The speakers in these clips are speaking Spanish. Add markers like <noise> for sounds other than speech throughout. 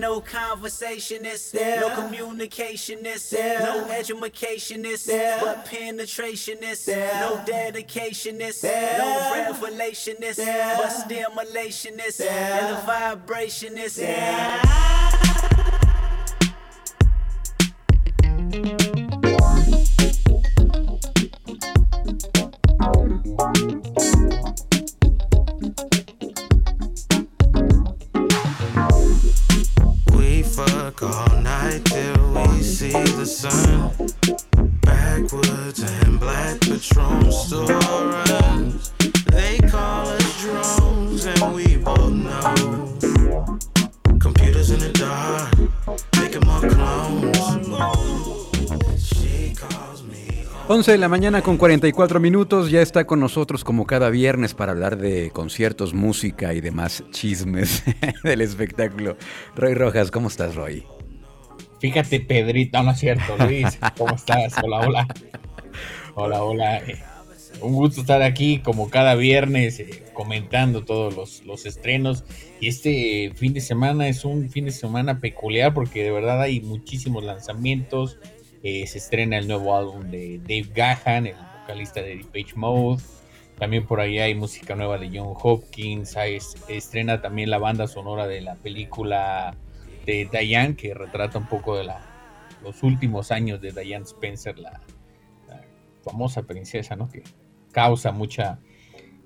no conversationist, there, no communicationist, there, no educationist, there, but penetrationist, there, no dedicationist, there, no revelationist, there, but stimulationist, there, and a vibrationist. Yeah. de la mañana con 44 minutos ya está con nosotros como cada viernes para hablar de conciertos, música y demás chismes <laughs> del espectáculo. Roy Rojas, ¿cómo estás, Roy? Fíjate, Pedrito, no es cierto, Luis, ¿cómo estás? Hola, hola. Hola, hola. Un gusto estar aquí como cada viernes eh, comentando todos los, los estrenos. Y este fin de semana es un fin de semana peculiar porque de verdad hay muchísimos lanzamientos, eh, se estrena el nuevo álbum de Dave Gahan, el vocalista de Page Mode. También por ahí hay música nueva de John Hopkins. estrena también la banda sonora de la película de Diane, que retrata un poco de la, los últimos años de Diane Spencer, la, la famosa princesa, ¿no? Que causa mucha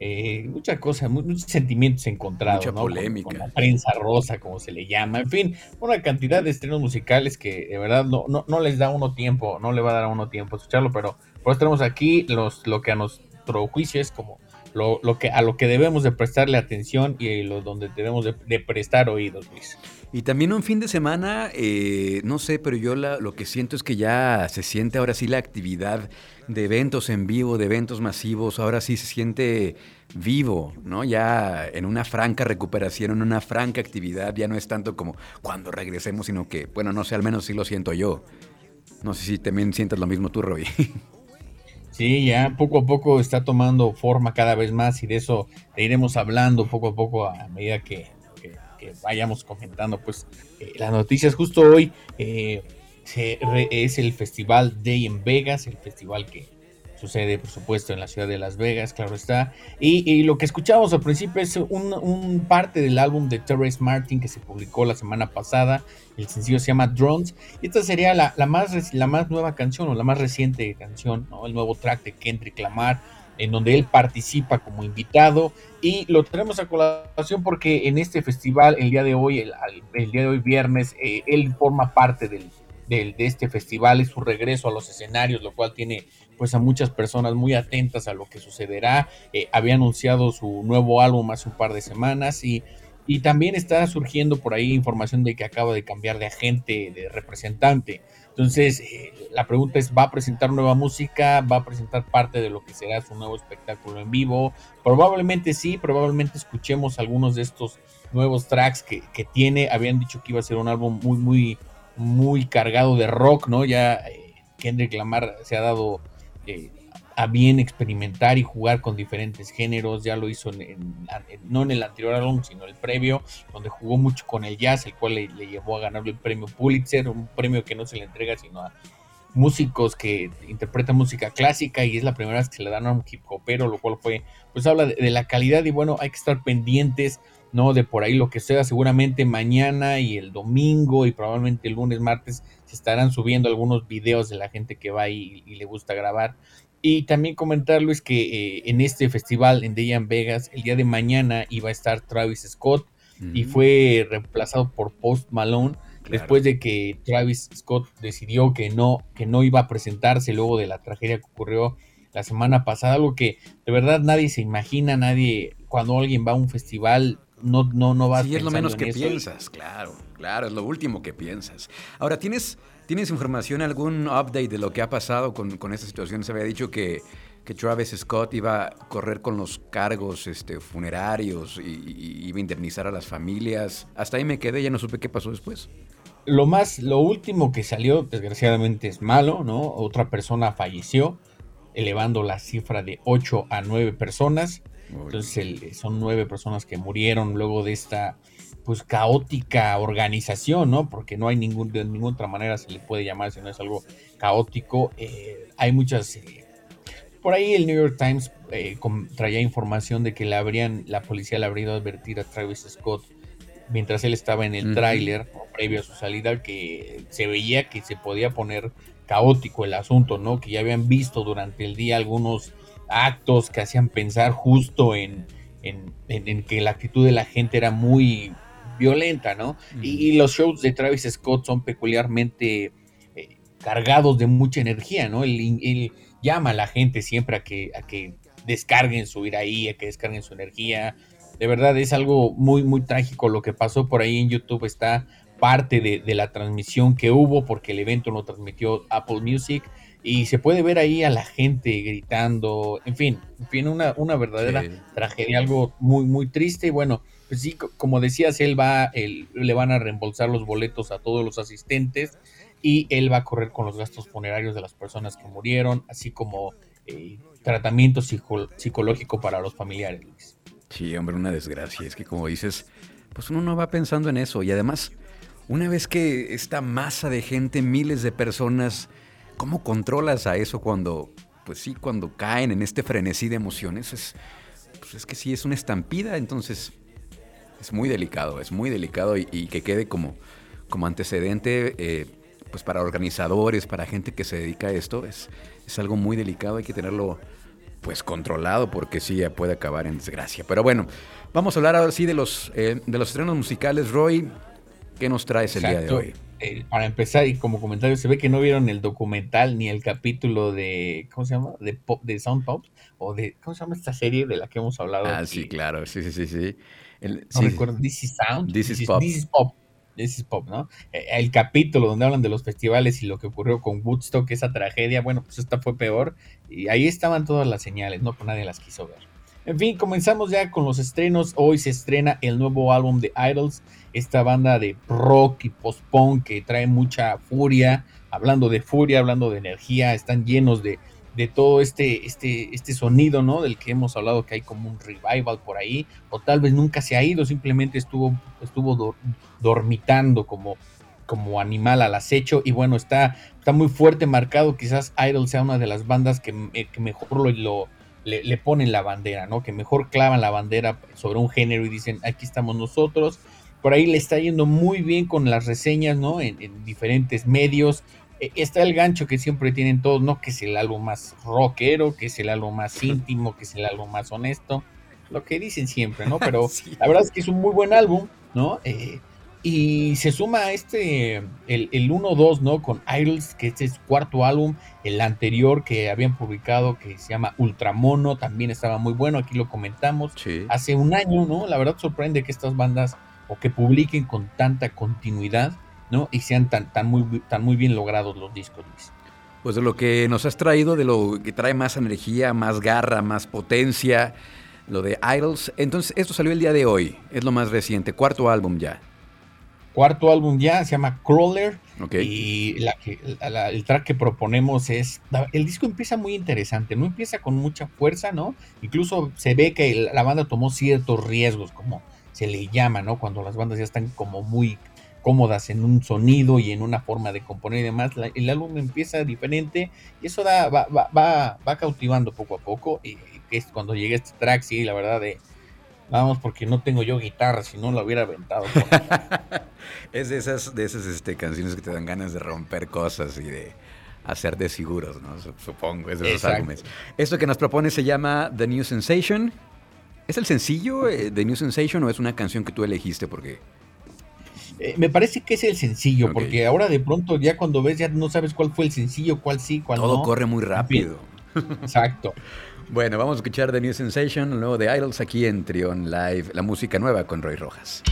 eh, muchas cosas, muchos sentimientos encontrados. Mucha polémica. Con, la prensa rosa, como se le llama. En fin, una cantidad de estrenos musicales que de verdad no, no, les da uno tiempo, no le va a dar a uno tiempo escucharlo, pero por eso tenemos aquí los, lo que a nuestro juicio es como lo, lo, que, a lo que debemos de prestarle atención y lo donde debemos de, prestar oídos, Luis. Y también un fin de semana, eh, no sé, pero yo lo que siento es que ya se siente ahora sí la actividad de eventos en vivo, de eventos masivos, ahora sí se siente vivo, ¿no? Ya en una franca recuperación, en una franca actividad, ya no es tanto como cuando regresemos, sino que, bueno, no sé, al menos sí lo siento yo. No sé si también sientes lo mismo tú, Roy. <laughs> Sí, ya poco a poco está tomando forma cada vez más y de eso iremos hablando poco a poco a medida que, vayamos comentando pues eh, las noticias. Justo hoy eh, es el Festival Day en Vegas, el festival que sucede por supuesto en la ciudad de Las Vegas, claro está. Y, lo que escuchamos al principio es un, parte del álbum de Terrence Martin que se publicó la semana pasada. El sencillo se llama Drones. Y esta sería la, más, la más nueva canción o la más reciente canción, el nuevo track de Kendrick Lamar en donde él participa como invitado y lo tenemos a colaboración porque en este festival el día de hoy, el, día de hoy viernes, eh, él forma parte del, de este festival, es su regreso a los escenarios, lo cual tiene pues a muchas personas muy atentas a lo que sucederá. Eh, había anunciado su nuevo álbum hace un par de semanas y, y también está surgiendo por ahí información de que acaba de cambiar de agente, de representante. Entonces, eh, la pregunta es, ¿va a presentar nueva música? ¿Va a presentar parte de lo que será su nuevo espectáculo en vivo? Probablemente sí, probablemente escuchemos algunos de estos nuevos tracks que, que tiene. Habían dicho que iba a ser un álbum muy, muy muy cargado de rock, ¿no? Ya eh, Kendrick Lamar se ha dado eh, a bien experimentar y jugar con diferentes géneros, ya lo hizo no en el anterior álbum, sino el previo, donde jugó mucho con el jazz, el cual le, llevó a ganar el premio Pulitzer, un premio que no se le entrega sino a músicos que interpretan música clásica y es la primera vez que se le dan a un hip hopero, lo cual fue, pues habla de la calidad y bueno, hay que estar pendientes ¿no? De por ahí lo que sea, seguramente mañana y el domingo y probablemente el lunes, martes se estarán subiendo algunos videos de la gente que va y, y le gusta grabar. Y también comentarles que eh, en este festival en Dayan Vegas, el día de mañana iba a estar Travis Scott y fue reemplazado por Post Malone. Después de que Travis Scott decidió que no, que no iba a presentarse luego de la tragedia que ocurrió la semana pasada, algo que de verdad nadie se imagina, nadie, cuando alguien va a un festival no, no, no vas Sí, es lo menos que piensas, claro, claro, es lo último que piensas. Ahora, ¿tienes, ¿tienes información, algún update de lo que ha pasado con, esta situación? Se había dicho que, que Travis Scott iba a correr con los cargos este, funerarios y, iba a indemnizar a las familias. Hasta ahí me quedé, ya no supe qué pasó después. Lo más, lo último que salió, desgraciadamente, es malo, ¿no? Otra persona falleció, elevando la cifra de 8 a 9 personas. Entonces son 9 personas que murieron luego de esta pues caótica organización, ¿no? Porque no hay ningún, de ninguna otra manera se le puede llamar si no es algo caótico. Eh, hay muchas eh, por ahí el New York Times eh, traía información de que le habrían, la policía le habría ido a advertir a Travis Scott mientras él estaba en el tráiler, previo a su salida, que se veía que se podía poner caótico el asunto, ¿no? Que ya habían visto durante el día algunos actos que hacían pensar justo en, en, que la actitud de la gente era muy violenta, ¿no? y, los shows de Travis Scott son peculiarmente eh, cargados de mucha energía, ¿no? el, el llama a la gente siempre a que, a que descarguen su ahí, a que descarguen su energía. De verdad es algo muy, muy trágico lo que pasó por ahí en YouTube. Está parte de, la transmisión que hubo porque el evento lo transmitió Apple Music y se puede ver ahí a la gente gritando, en fin, en fin, una, una verdadera tragedia, algo muy, muy triste y bueno, pues sí, como decías, él va, le van a reembolsar los boletos a todos los asistentes y él va a correr con los gastos funerarios de las personas que murieron, así como eh, tratamiento psicológico para los familiares. Sí, hombre, una desgracia. Es que como dices, pues uno no va pensando en eso. Y además, una vez que esta masa de gente, miles de personas, ¿cómo controlas a eso cuando, pues sí, cuando caen en este frenesí de emociones? Es, pues es que sí, es una estampida, entonces es muy delicado, es muy delicado y, que quede como, como antecedente. Eh, pues para organizadores, para gente que se dedica a esto, es, es algo muy delicado, hay que tenerlo pues controlado porque sí puede acabar en desgracia. Pero bueno, vamos a hablar ahora sí de los, eh, de los estrenos musicales. Roy, ¿qué nos traes el día de hoy? Eh, para empezar, y como comentario, se ve que no vieron el documental ni el capítulo de, ¿cómo se llama? De, pop, de Sound Pop, o de, ¿cómo se llama esta serie de la que hemos hablado? Ah, sí, claro, sí, sí, sí, sí. No recuerdo, This is Sound. This, is, Pop. This is Pop. This Pop, ¿no? Eh, el capítulo donde hablan de los festivales y lo que ocurrió con Woodstock, esa tragedia, bueno, pues esta fue peor. Y ahí estaban todas las señales, ¿no? Pero nadie las quiso ver. En fin, comenzamos ya con los estrenos. Hoy se estrena el nuevo álbum de Idols, esta banda de rock y post-punk que trae mucha furia. Hablando de furia, hablando de energía, están llenos de, de todo este, este, este sonido, ¿no? Del que hemos hablado que hay como un revival por ahí, o tal vez nunca se ha ido, simplemente estuvo, estuvo dormitando como, como animal al acecho, y bueno, está, está muy fuerte marcado, quizás Idol sea una de las bandas que, eh, mejor lo, le, ponen la bandera, ¿no? Que mejor clavan la bandera sobre un género y dicen, aquí estamos nosotros. Por ahí le está yendo muy bien con las reseñas, ¿no? En diferentes medios. E, está el gancho que siempre tienen todos, ¿no? Que es el álbum más rockero, que es el álbum más íntimo, que es el álbum más honesto. Lo que dicen siempre, ¿no? <laughs> Pero la verdad es que es un muy buen álbum, ¿no? Eh, y se suma a este, el, el 1-2, ¿no? Con Idols, que este es su cuarto álbum. El anterior que habían publicado, que se llama Ultramono, también estaba muy bueno. Aquí lo comentamos. Hace un año, ¿no? La verdad sorprende que estas bandas, o que publiquen con tanta continuidad, ¿no? Y sean tan, tan, muy, tan muy bien logrados los discos, Pues de lo que nos has traído, de lo que trae más energía, más garra, más potencia, lo de Idols. Entonces, esto salió el día de hoy, es lo más reciente, cuarto álbum ya. Cuarto álbum ya, se llama Crawler. Y el track que proponemos es. El disco empieza muy interesante, no empieza con mucha fuerza, ¿no? Incluso se ve que la banda tomó ciertos riesgos, como se le llama, ¿no? Cuando las bandas ya están como muy cómodas en un sonido y en una forma de componer y demás. el álbum empieza diferente y eso da, va, va, va, cautivando poco a poco. Y es cuando llegue este track, sí, la verdad de... Vamos, porque no tengo yo guitarra, si no lo hubiera aventado. <laughs> es de esas, de esas este, canciones que te dan ganas de romper cosas y de hacer de seguros, ¿no? Supongo, es de esos álbumes. Esto que nos propone se llama The New Sensation. ¿Es el sencillo eh, The New Sensation o es una canción que tú elegiste? Porque eh, me parece que es el sencillo, porque ahora de pronto ya cuando ves ya no sabes cuál fue el sencillo, cuál sí, cuál no. Todo corre muy rápido. Exacto. <laughs> bueno, vamos a escuchar The New Sensation, el nuevo de Idols aquí en Trion Live, la música nueva con Roy Rojas.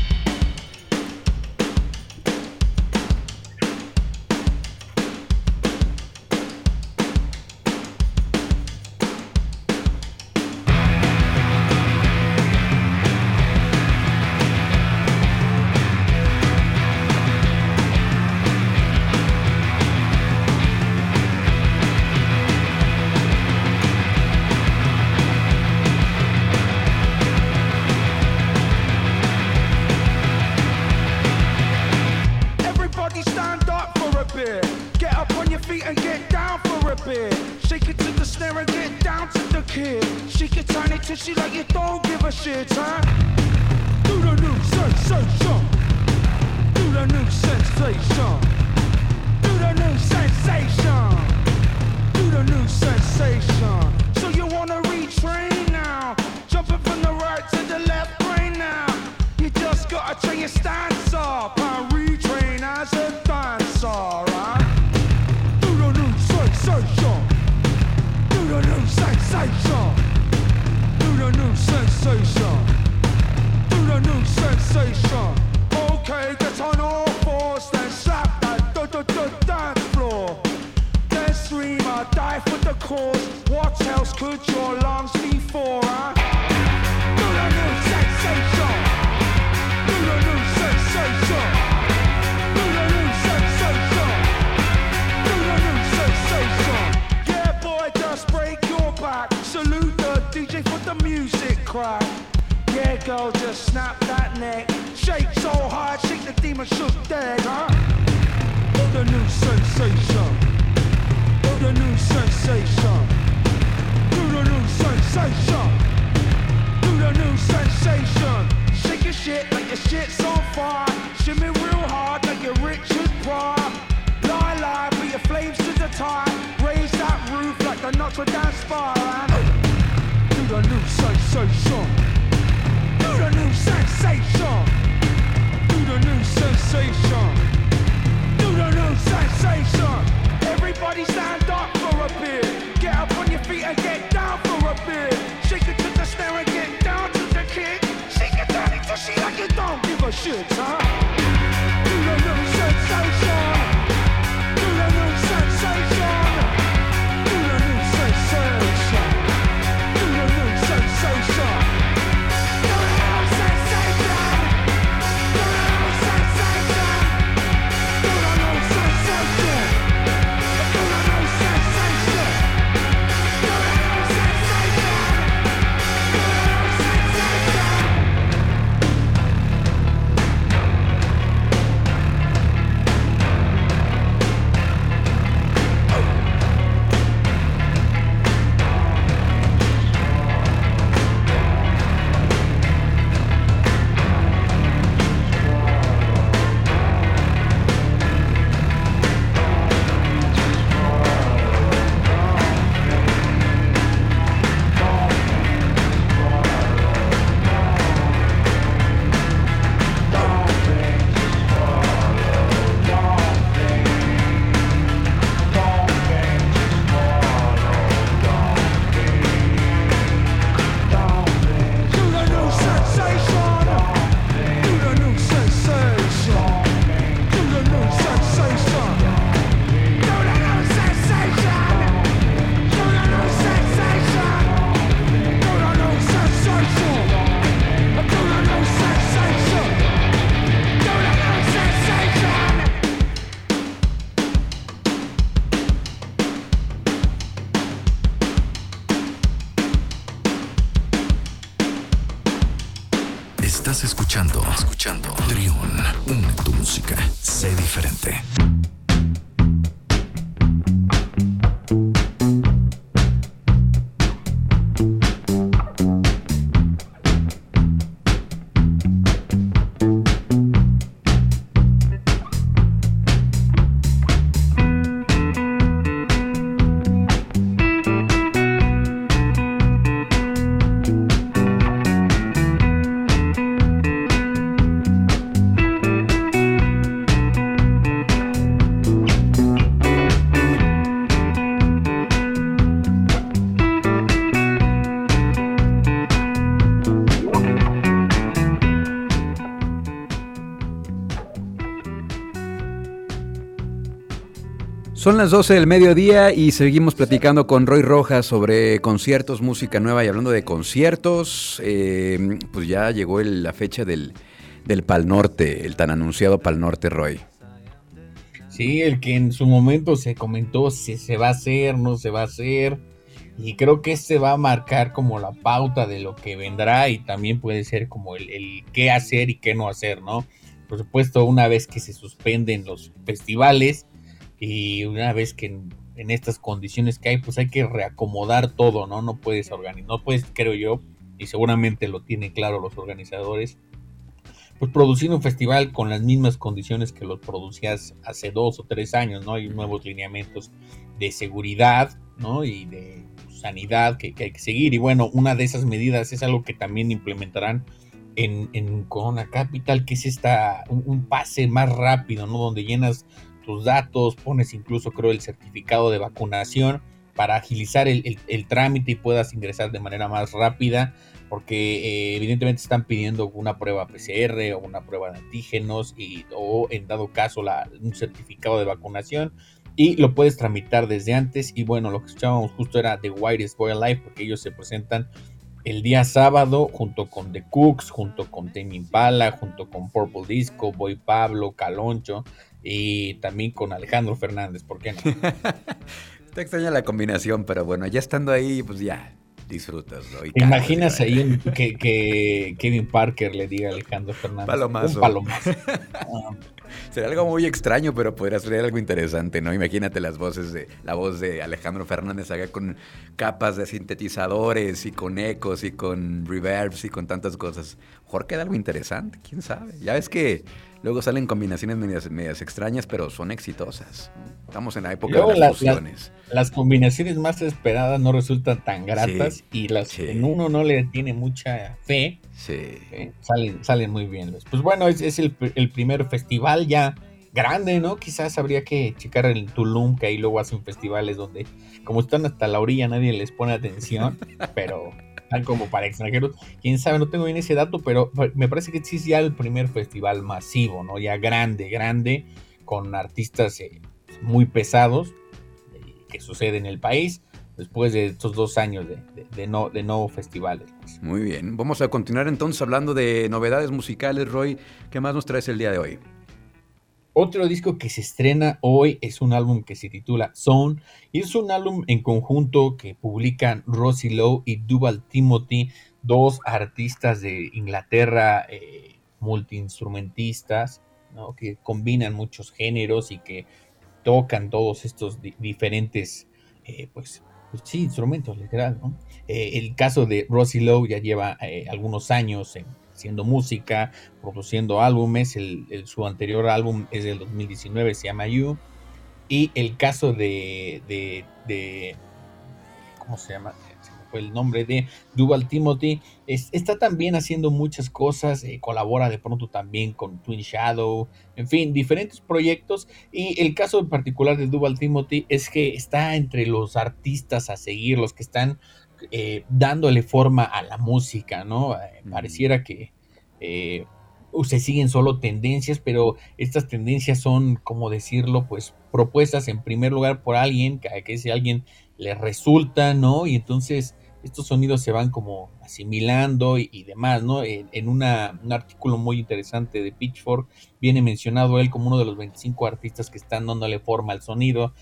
Estás escuchando, escuchando. Trión, une tu música. Sé diferente. Son las 12 del mediodía y seguimos platicando con Roy Rojas sobre conciertos, música nueva y hablando de conciertos, eh, pues ya llegó la fecha del, del Pal Norte, el tan anunciado Pal Norte, Roy. Sí, el que en su momento se comentó si se va a hacer, no se va a hacer. Y creo que este va a marcar como la pauta de lo que vendrá y también puede ser como el qué hacer y qué no hacer, ¿no? Por supuesto, una vez que se suspenden los festivales, y una vez que en, estas condiciones que hay, pues hay que reacomodar todo, ¿no? No puedes organizar, no puedes, creo yo, y seguramente lo tienen claro los organizadores, pues producir un festival con las mismas condiciones que lo producías hace dos o tres años, ¿no? Hay nuevos lineamientos de seguridad, ¿no? Y de sanidad que, hay que seguir. Y bueno, una de esas medidas es algo que también implementarán en, Corona Capital, que es esta, un, pase más rápido, ¿no? Donde llenas tus datos, pones incluso, creo, el certificado de vacunación para agilizar el, el trámite y puedas ingresar de manera más rápida porque eh, evidentemente están pidiendo una prueba PCR o una prueba de antígenos y, o en dado caso la, un certificado de vacunación y lo puedes tramitar desde antes. Y bueno, lo que escuchábamos justo era The Whitest Boy Alive porque ellos se presentan el día sábado junto con The Cooks, junto con Tame Impala, junto con Purple Disco, Boy Pablo, Caloncho y también con Alejandro Fernández, ¿por qué no? <laughs> Te extraña la combinación, pero bueno, ya estando ahí, pues ya, disfrutas. imaginas ahí que, Kevin Parker le diga a Alejandro Fernández? Palomazo. palomazo. <laughs> Sería algo muy extraño, pero podría ser algo interesante, ¿no? Imagínate las voces de la voz de Alejandro Fernández haga con capas de sintetizadores y con ecos y con reverbs y con tantas cosas. Mejor queda algo interesante, quién sabe. Ya ves que Luego salen combinaciones medias, extrañas, pero son exitosas. Estamos en la época de las fusiones. las combinaciones más esperadas no resultan tan gratas y las en uno no le tiene mucha fe. Eh, salen, salen muy bien. Pues bueno, es, el, primer festival ya grande, ¿no? Quizás habría que checar el Tulum, que ahí luego hacen festivales donde, como están hasta la orilla, nadie les pone atención, <laughs> pero como para extranjeros. Quién sabe, no tengo bien ese dato, pero me parece que sí es ya el primer festival masivo, ¿no? Ya grande, grande, con artistas eh, muy pesados eh, que sucede en el país después de estos dos años de, no, de no festivales. Pues. Muy bien, vamos a continuar entonces hablando de novedades musicales, Roy. ¿Qué más nos traes el día de hoy? Otro disco que se estrena hoy es un álbum que se titula Zone y es un álbum en conjunto que publican Rosie Lowe y Duval Timothy, dos artistas de Inglaterra, eh, multiinstrumentistas, que combinan muchos géneros y que tocan todos estos diferentes, eh, pues, pues, sí, instrumentos, literal. Eh, el caso de Rosie Lowe ya lleva algunos años en haciendo música, produciendo álbumes. El, su anterior álbum es del 2019, se llama You. Y el caso de, de, ¿cómo se llama? fue el nombre de Duval Timothy. está también haciendo muchas cosas, eh, colabora de pronto también con Twin Shadow, en fin, diferentes proyectos. Y el caso en particular de Duval Timothy es que está entre los artistas a seguir, los que están eh, dándole forma a la música, ¿no? Eh, pareciera que eh, se siguen solo tendencias, pero estas tendencias son, como decirlo, pues propuestas en primer lugar por alguien, que a ese alguien le resulta, ¿no? Y entonces estos sonidos se van como asimilando y, demás, ¿no? En, un artículo muy interesante de Pitchfork viene mencionado él como uno de los 25 artistas que están dándole forma al sonido.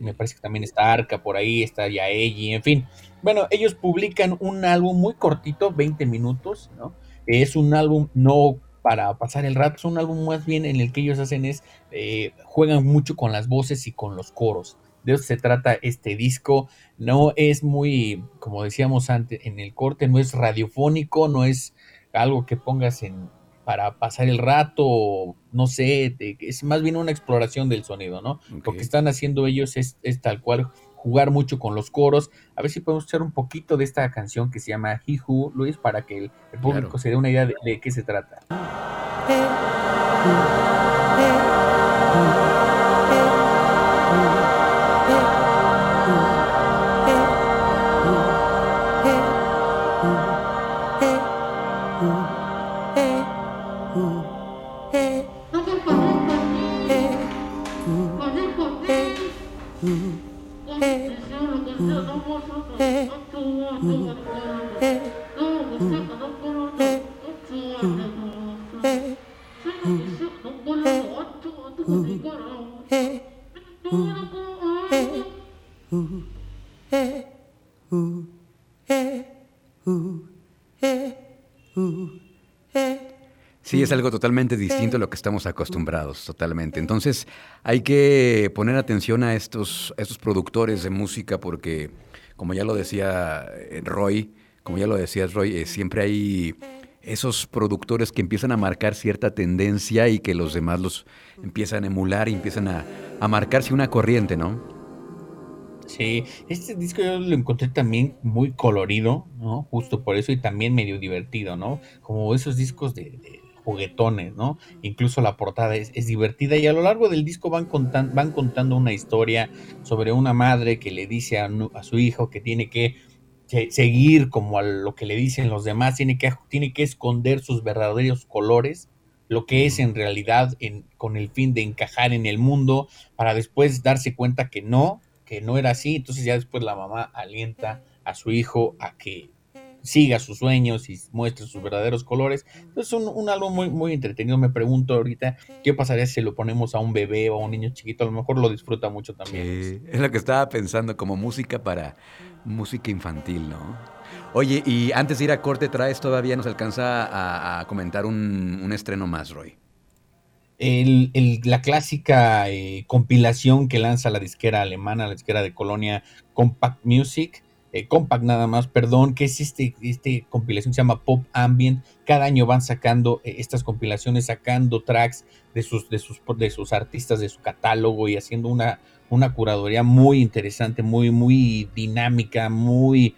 me parece que también está Arca por ahí, está Yaeji, en fin. Bueno, ellos publican un álbum muy cortito, 20 minutos, ¿no? Es un álbum no para pasar el rato, es un álbum más bien en el que ellos hacen es, eh, juegan mucho con las voces y con los coros de eso se trata este disco. No es muy, como decíamos antes en el corte, no es radiofónico, no es algo que pongas en para pasar el rato, no sé, es más bien una exploración del sonido, ¿no? Lo que están haciendo ellos es, tal cual jugar mucho con los coros. A ver si podemos echar un poquito de esta canción que se llama He Who, Luis, para que el, público se dé una idea de, de qué se trata. Es algo totalmente distinto a lo que estamos acostumbrados, totalmente. Entonces, hay que poner atención a estos, estos productores de música porque, como ya lo decía eh, Roy, como ya lo decías, Roy, eh, siempre hay esos productores que empiezan a marcar cierta tendencia y que los demás los empiezan a emular y empiezan a, a marcarse una corriente, ¿no? Sí, este disco yo lo encontré también muy colorido, ¿no? Justo por eso y también medio divertido, ¿no? Como esos discos de, juguetones, ¿no? Incluso la portada es, divertida y a lo largo del disco van, van contando una historia sobre una madre que le dice a, su hijo que tiene que seguir como a lo que le dicen los demás, tiene que, tiene que esconder sus verdaderos colores, lo que es en realidad con el fin de encajar en el mundo, para después darse cuenta que no, que no era así, entonces ya después la mamá alienta a su hijo a que siga sus sueños y muestre sus verdaderos colores. Entonces, un, un álbum muy, muy entretenido. Me pregunto ahorita qué pasaría si lo ponemos a un bebé o a un niño chiquito. A lo mejor lo disfruta mucho también. es lo que estaba pensando, como música para música infantil, ¿no? Oye, y antes de ir a corte, traes todavía nos alcanza a, comentar un, un estreno más, Roy el, la clásica eh, compilación que lanza la disquera alemana, la disquera de Colonia Compact Music, eh, Compact nada más, perdón, que es este, este compilación se llama Pop Ambient. Cada año van sacando eh, estas compilaciones, sacando tracks de sus, de sus, de sus artistas, de su catálogo y haciendo una, una curaduría muy interesante, muy, muy dinámica, muy,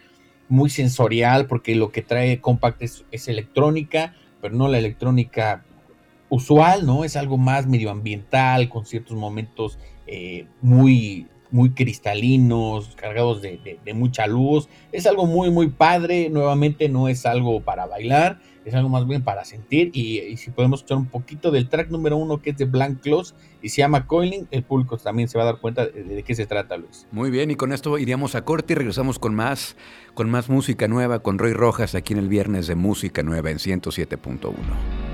muy sensorial, porque lo que trae Compact es, electrónica, pero no la electrónica usual, ¿no? Es algo más medioambiental, con ciertos momentos eh, muy, muy cristalinos, cargados de, mucha luz. Es algo muy, muy padre. Nuevamente no es algo para bailar, es algo más bien para sentir. Y, si podemos escuchar un poquito del track número uno que es de Blank Close y se llama Coiling, el público también se va a dar cuenta de, de, qué se trata, Luis. Muy bien, y con esto iríamos a corte y regresamos con más, con más música nueva, con Roy Rojas aquí en el viernes de Música Nueva en 107.1.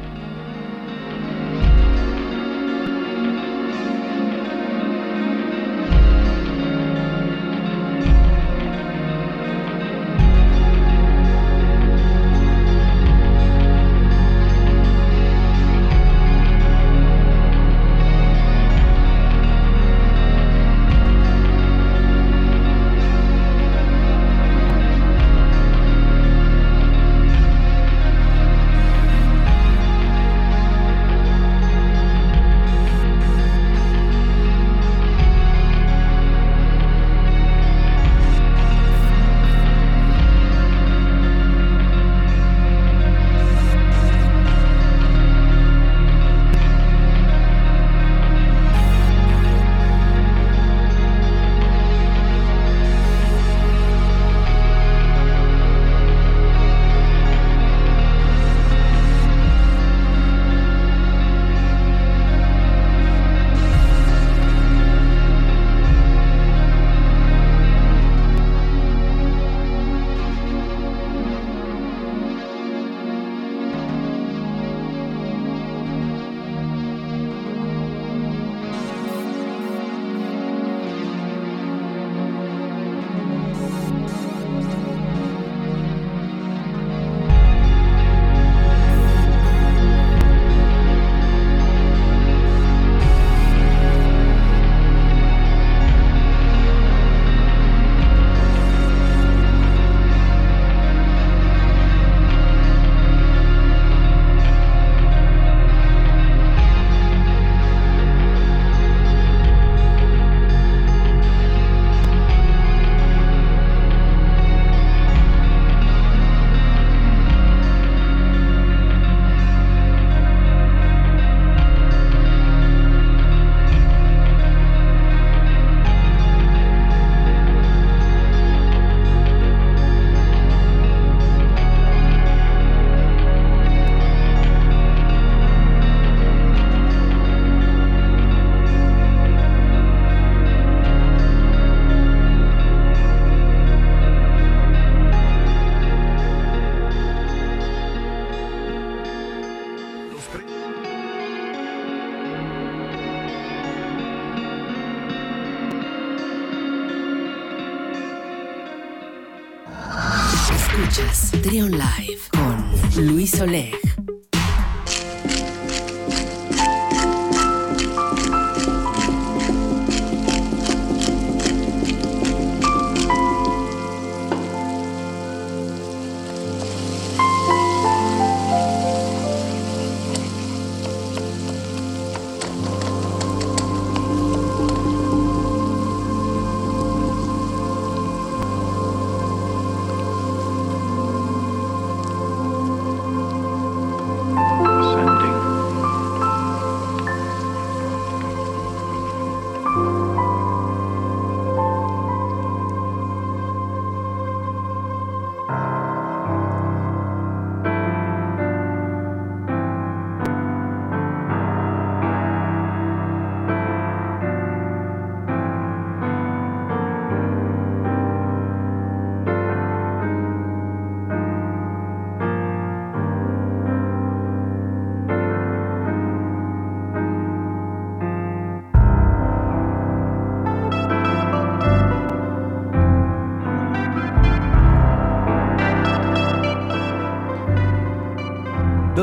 Escuchas Trion Live con Luis Oleg.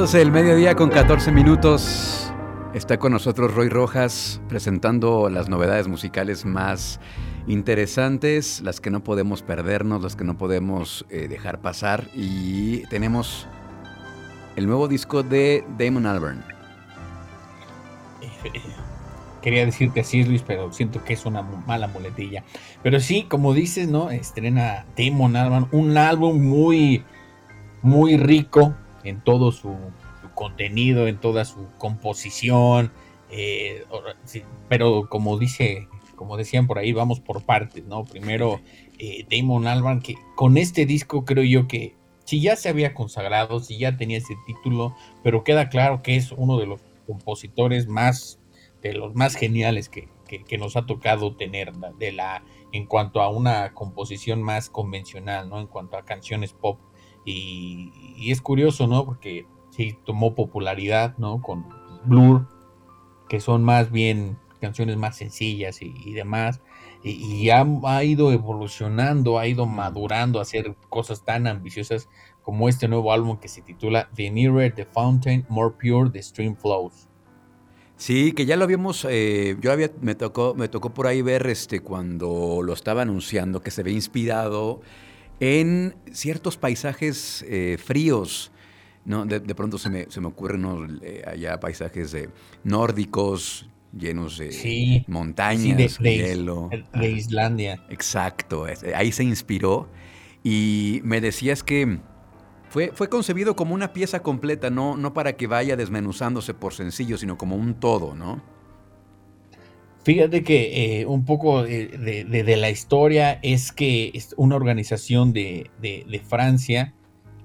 12 del mediodía con 14 minutos. Está con nosotros Roy Rojas presentando las novedades musicales más interesantes, las que no podemos perdernos, las que no podemos eh, dejar pasar. Y tenemos el nuevo disco de Damon Albarn. <laughs> Quería decirte así, Luis, pero siento que es una mala muletilla. Pero sí, como dices, ¿no? Estrena Damon Albarn, un álbum muy, muy rico, en todo su, contenido, en toda su composición. Eh, pero como dice, como decían por ahí, vamos por partes, ¿no? Primero eh, Damon Albarn, que con este disco creo yo que si ya se había consagrado, si ya tenía ese título, pero queda claro que es uno de los compositores más, de los más geniales que, que, nos ha tocado tener de la, en cuanto a una composición más convencional, ¿no? En cuanto a canciones pop y, es curioso, ¿no? Porque sí tomó popularidad, ¿no? Con Blur, que son más bien canciones más sencillas y, demás. Y, ha, ido evolucionando, ha ido madurando a hacer cosas tan ambiciosas como este nuevo álbum que se titula The Nearer the Fountain, More Pure the Stream Flows. Sí, que ya lo habíamos, eh, yo había, me tocó, me tocó por ahí ver este cuando lo estaba anunciando que se ve inspirado en ciertos paisajes eh, fríos. ¿no? De, pronto se me, se me ocurren eh, allá paisajes de nórdicos, llenos de montañas, de, hielo. De Islandia. Exacto, ahí se inspiró. Y me decías que fue, fue concebido como una pieza completa, no, no para que vaya desmenuzándose por sencillo, sino como un todo, ¿no? Fíjate que eh, un poco de, la historia es que una organización de, Francia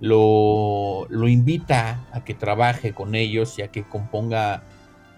lo, invita a que trabaje con ellos y a que componga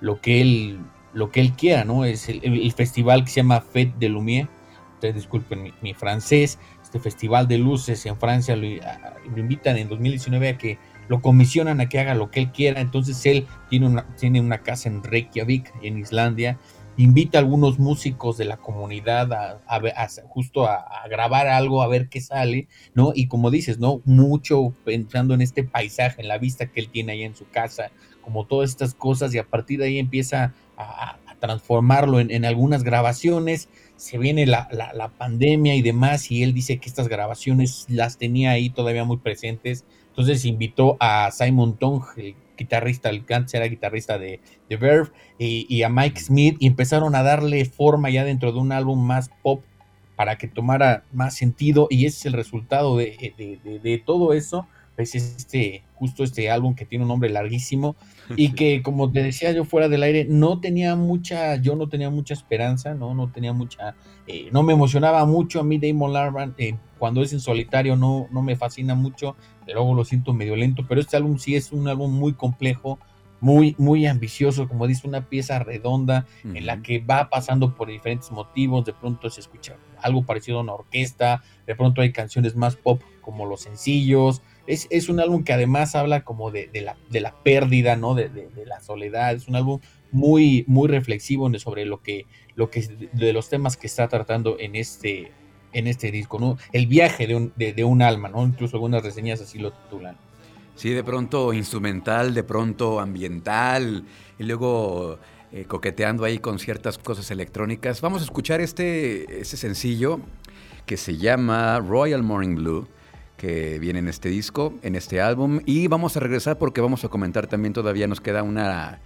lo que él, lo que él quiera, ¿no? Es el, festival que se llama Fête de Lumière. Ustedes disculpen mi, francés. Este festival de luces en Francia lo, lo, invitan en 2019 a que lo comisionan a que haga lo que él quiera. Entonces él tiene una, tiene una casa en Reykjavik, en Islandia invita a algunos músicos de la comunidad a, justo a, grabar algo, a ver qué sale, ¿no? Y como dices, ¿no? Mucho pensando en este paisaje, en la vista que él tiene ahí en su casa, como todas estas cosas, y a partir de ahí empieza a, transformarlo en, algunas grabaciones. Se viene la, pandemia y demás, y él dice que estas grabaciones las tenía ahí todavía muy presentes. Entonces invitó a Simon Tong, guitarrista, el Gantz era guitarrista de, de Verve, y, a Mike Smith, y empezaron a darle forma ya dentro de un álbum más pop para que tomara más sentido, y ese es el resultado de, todo eso, es este, justo este álbum que tiene un nombre larguísimo, y <laughs> que como te decía yo fuera del aire, no tenía mucha, yo no tenía mucha esperanza, no, no tenía mucha, eh, no me emocionaba mucho a mí Damon Larvan, eh, cuando es en solitario no, no me fascina mucho, luego lo siento medio lento, pero este álbum sí es un álbum muy complejo, muy, muy ambicioso, como dice, una pieza redonda en la que va pasando por diferentes motivos, de pronto se escucha algo parecido a una orquesta, de pronto hay canciones más pop como los sencillos, es, un álbum que además habla como de, la, de pérdida, ¿no? De, la soledad, es un álbum muy, muy reflexivo sobre lo que, lo que, de los temas que está tratando en este, en este disco, ¿no? El viaje de un, de, un alma, ¿no? Incluso algunas reseñas así lo titulan. Sí, de pronto instrumental, de pronto ambiental, y luego eh, coqueteando ahí con ciertas cosas electrónicas. Vamos a escuchar este, este sencillo que se llama Royal Morning Blue, que viene en este disco, en este álbum, y vamos a regresar porque vamos a comentar también, todavía nos queda una,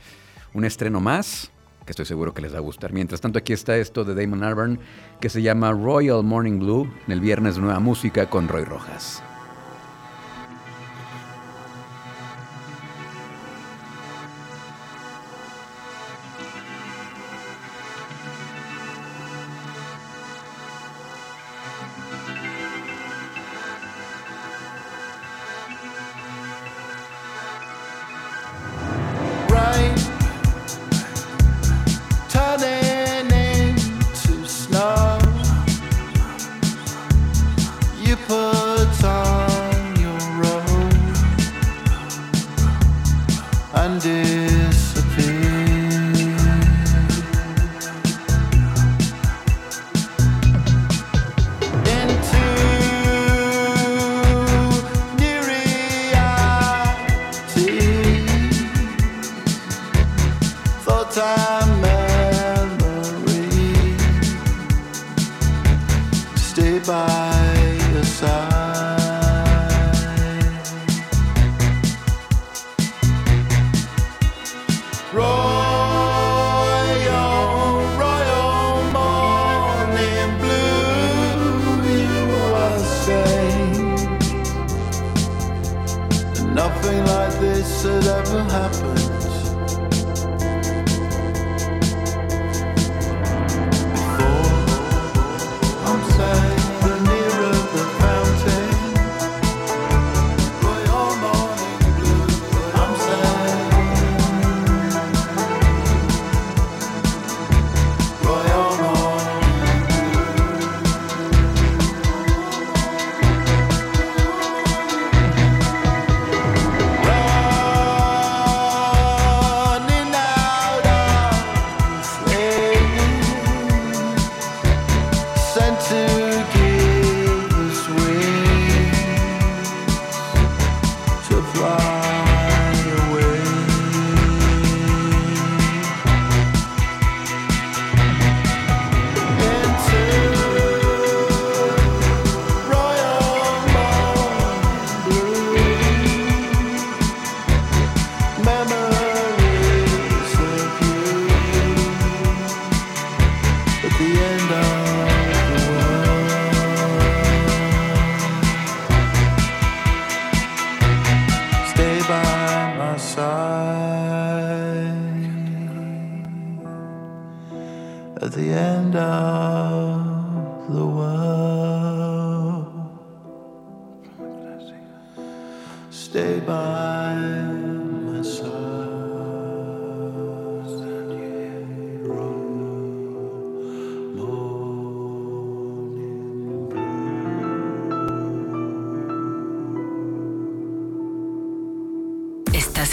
un estreno más que estoy seguro que les va a gustar. Mientras tanto, aquí está esto de Damon Albarn, que se llama Royal Morning Blue, en el viernes Nueva Música con Roy Rojas.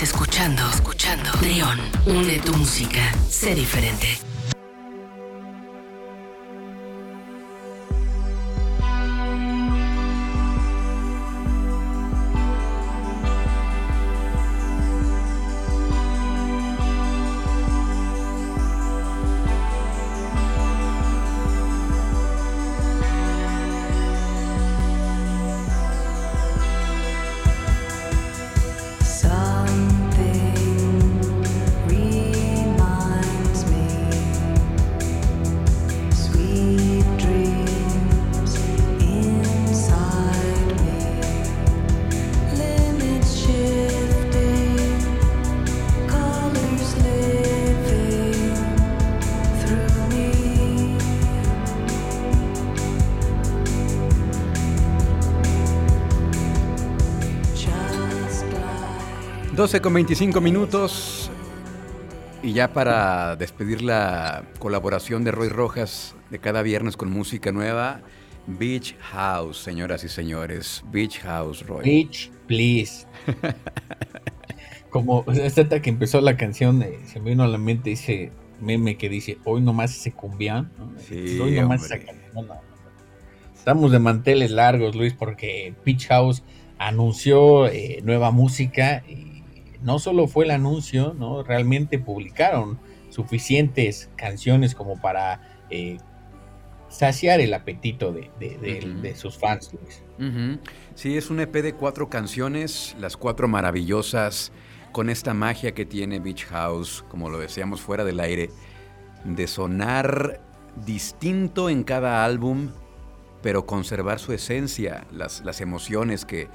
Escuchando, escuchando. Trión, une tu música. Sé diferente. 12 con 25 minutos. Y ya para despedir la colaboración de Roy Rojas de cada viernes con música nueva, Beach House, señoras y señores. Beach House, Roy. Beach, please. Como esta que empezó la canción, eh, se me vino a la mente ese meme que dice, hoy nomás se cumbian. hoy nomás esa canción. Estamos de manteles largos, Luis, porque Beach House anunció eh, nueva música y no solo fue el anuncio, ¿no? Realmente publicaron suficientes canciones como para eh, saciar el apetito de, sus fans. Sí, es un EP de cuatro canciones, las cuatro maravillosas, con esta magia que tiene Beach House, como lo decíamos fuera del aire, de sonar distinto en cada álbum, pero conservar su esencia, las, las emociones que,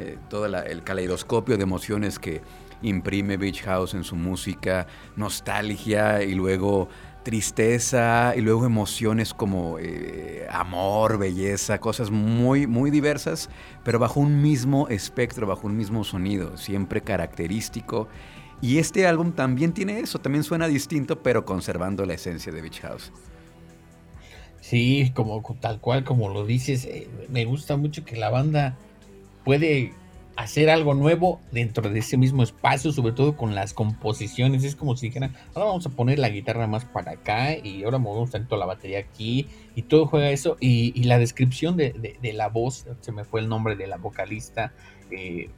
eh, todo el caleidoscopio de emociones que imprime Beach House en su música, nostalgia y luego tristeza y luego emociones como eh, amor, belleza, cosas muy, muy diversas, pero bajo un mismo espectro, bajo un mismo sonido, siempre característico. Y este álbum también tiene eso, también suena distinto, pero conservando la esencia de Beach House. Sí, como tal cual como lo dices, eh, me gusta mucho que la banda puede hacer algo nuevo dentro de ese mismo espacio, sobre todo con las composiciones. Es como si dijeran, ahora vamos a poner la guitarra más para acá y ahora movemos tanto la batería aquí y todo juega eso. Y, la descripción de, la voz, se me fue el nombre de la vocalista, eh,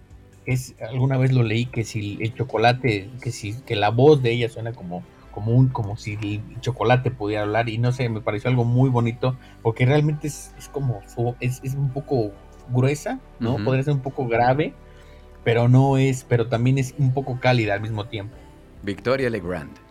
es alguna vez lo leí que si el chocolate, que si que la voz de ella suena como como un como si el chocolate pudiera hablar y no sé, me pareció algo muy bonito porque realmente es, como es, es un poco gruesa, ¿no? Podría ser un poco grave, pero no es, pero también es un poco cálida al mismo tiempo. Victoria Legrand.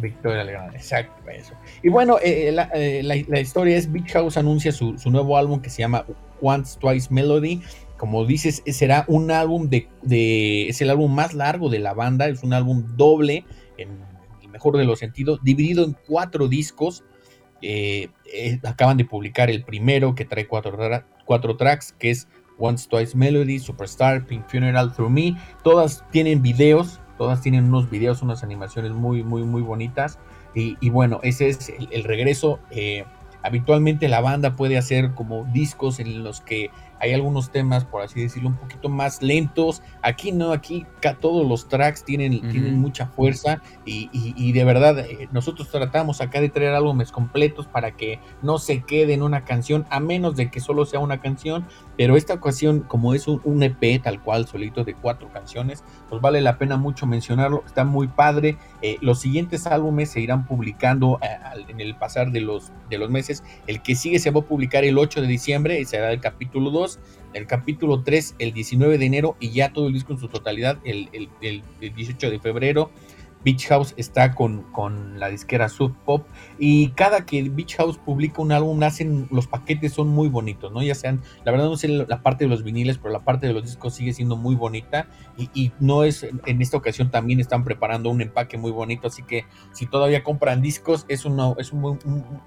Victoria Legrand, exacto, eso. Y bueno, eh, eh, eh, la, historia es Beach House anuncia su, nuevo álbum que se llama Once Twice Melody. Como dices, será un álbum de, es el álbum más largo de la banda, es un álbum doble, en el mejor de los sentidos, dividido en cuatro discos. acaban de publicar el primero que trae cuatro, cuatro tracks, que es Once Twice Melody, Superstar, Pink Funeral, Through Me. Todas tienen videos, todas tienen unos videos, unas animaciones muy, muy, muy bonitas. Y, bueno, ese es el, regreso. Eh, habitualmente la banda puede hacer como discos en los que hay algunos temas, por así decirlo, un poquito más lentos. Aquí no, aquí todos los tracks tienen, tienen mucha fuerza y, de verdad eh, nosotros tratamos acá de traer álbumes completos para que no se quede en una canción, a menos de que solo sea una canción. Pero esta ocasión, como es un, EP tal cual, solito de cuatro canciones, pues vale la pena mucho mencionarlo. Está muy padre. Eh, los siguientes álbumes se irán publicando eh, en el pasar de los, de los meses. El que sigue se va a publicar el 8 de diciembre y será el capítulo 2 el capítulo 3 el 19 de enero y ya todo el disco en su totalidad el, 18 de febrero. Beach House está con, con la disquera Sub Pop y cada que Beach House publica un álbum hacen los paquetes son muy bonitos, ¿no? Ya sean, la verdad no sé la parte de los viniles, pero la parte de los discos sigue siendo muy bonita y, no es, en esta ocasión también están preparando un empaque muy bonito, así que si todavía compran discos es uno, es un,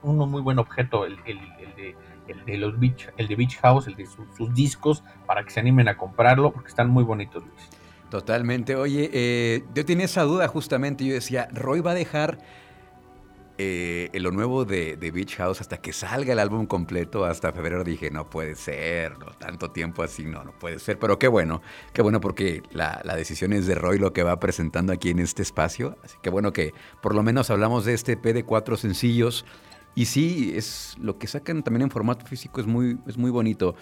muy buen objeto el, de el de los Beach, el de Beach House, el de sus discos, para que se animen a comprarlo, porque están muy bonitos, Luis. Totalmente. Oye, eh, yo tenía esa duda justamente. Yo decía, Roy va a dejar eh, lo nuevo de, Beach House hasta que salga el álbum completo hasta febrero. Dije, no puede ser, no, tanto tiempo así, no, no puede ser. Pero qué bueno, qué bueno porque la, decisión es de Roy lo que va presentando aquí en este espacio. Así que bueno que por lo menos hablamos de este P de cuatro sencillos. Y sí, es lo que sacan también en formato físico es muy, es muy bonito.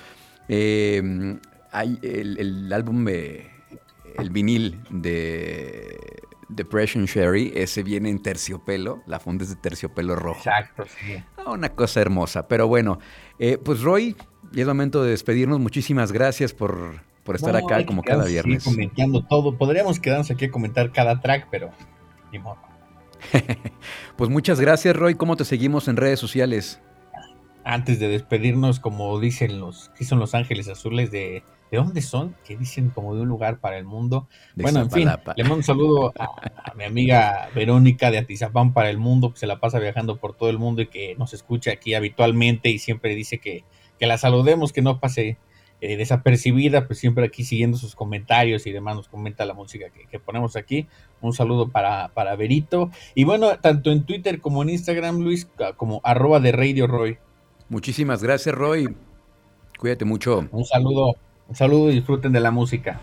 Eh, hay el, el álbum de el vinil de Depression Sherry, ese viene en terciopelo, la funda es de terciopelo rojo. Exacto, sí. Ah, una cosa hermosa, pero bueno, eh, pues Roy, ya es momento de despedirnos, muchísimas gracias por, por estar acá como cada viernes. comentando todo, podríamos quedarnos aquí a comentar cada track, pero ni modo. <laughs> pues muchas gracias Roy, ¿cómo te seguimos en redes sociales? Antes de despedirnos, como dicen los, que son los ángeles azules de ¿De dónde son? Que dicen como de un lugar para el mundo. bueno, en fin, le mando un saludo a, mi amiga Verónica de Atizapán para el mundo, que se la pasa viajando por todo el mundo y que nos escucha aquí habitualmente y siempre dice que, que la saludemos, que no pase eh, desapercibida, pues siempre aquí siguiendo sus comentarios y demás nos comenta la música que, ponemos aquí. Un saludo para, para Verito. Y bueno, tanto en Twitter como en Instagram, Luis, como arroba de Radio Roy. Muchísimas gracias, Roy. Cuídate mucho. Un saludo. Un saludo y disfruten de la música.